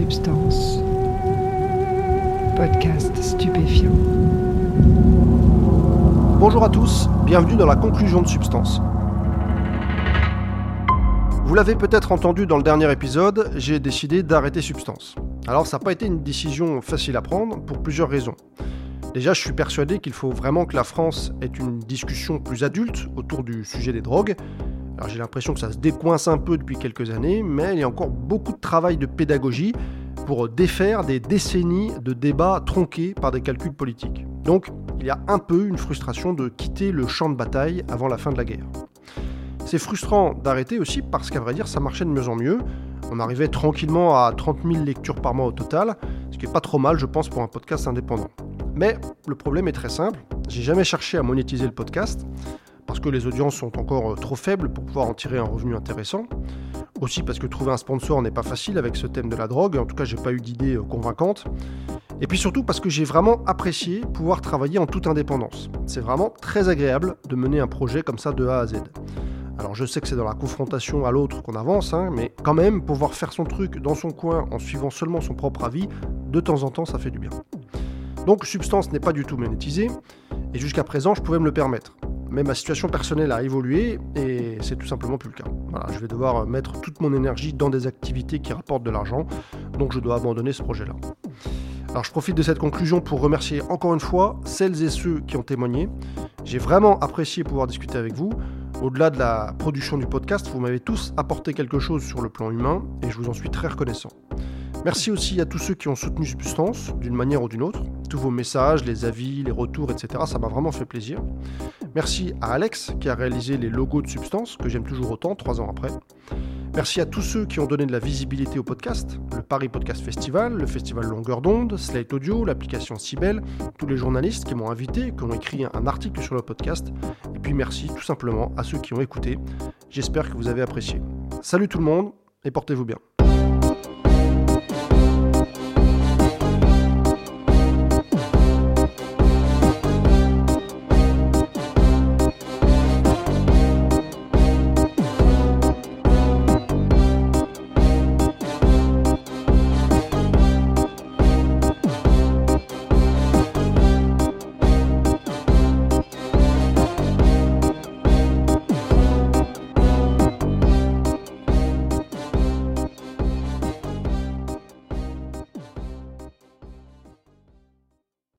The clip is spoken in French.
Substance. Podcast stupéfiant. Bonjour à tous, bienvenue dans la conclusion de Substance. Vous l'avez peut-être entendu dans le dernier épisode, j'ai décidé d'arrêter Substance. Alors ça n'a pas été une décision facile à prendre pour plusieurs raisons. Déjà, je suis persuadé qu'il faut vraiment que la France ait une discussion plus adulte autour du sujet des drogues. Alors j'ai l'impression que ça se décoince un peu depuis quelques années, mais il y a encore beaucoup de travail de pédagogie pour défaire des décennies de débats tronqués par des calculs politiques. Donc il y a un peu une frustration de quitter le champ de bataille avant la fin de la guerre. C'est frustrant d'arrêter aussi parce qu'à vrai dire ça marchait de mieux en mieux. On arrivait tranquillement à 30 000 lectures par mois au total, ce qui est pas trop mal je pense pour un podcast indépendant. Mais le problème est très simple, j'ai jamais cherché à monétiser le podcast, parce que les audiences sont encore euh, trop faibles pour pouvoir en tirer un revenu intéressant. Aussi parce que trouver un sponsor n'est pas facile avec ce thème de la drogue, en tout cas j'ai pas eu d'idée euh, convaincante. Et puis surtout parce que j'ai vraiment apprécié pouvoir travailler en toute indépendance. C'est vraiment très agréable de mener un projet comme ça de A à Z. Alors je sais que c'est dans la confrontation à l'autre qu'on avance, hein, mais quand même, pouvoir faire son truc dans son coin en suivant seulement son propre avis, de temps en temps ça fait du bien. Donc Substance n'est pas du tout monétisé, et jusqu'à présent je pouvais me le permettre. Mais ma situation personnelle a évolué et c'est tout simplement plus le cas. Voilà, je vais devoir mettre toute mon énergie dans des activités qui rapportent de l'argent, donc je dois abandonner ce projet-là. Alors je profite de cette conclusion pour remercier encore une fois celles et ceux qui ont témoigné. J'ai vraiment apprécié pouvoir discuter avec vous. Au-delà de la production du podcast, vous m'avez tous apporté quelque chose sur le plan humain et je vous en suis très reconnaissant. Merci aussi à tous ceux qui ont soutenu Substance, d'une manière ou d'une autre. Tous vos messages, les avis, les retours, etc. Ça m'a vraiment fait plaisir. Merci à Alex qui a réalisé les logos de Substance, que j'aime toujours autant, trois ans après. Merci à tous ceux qui ont donné de la visibilité au podcast, le Paris Podcast Festival, le Festival Longueur d'onde, Slate Audio, l'application Cybelle, tous les journalistes qui m'ont invité, qui ont écrit un article sur le podcast. Et puis merci tout simplement à ceux qui ont écouté. J'espère que vous avez apprécié. Salut tout le monde et portez-vous bien.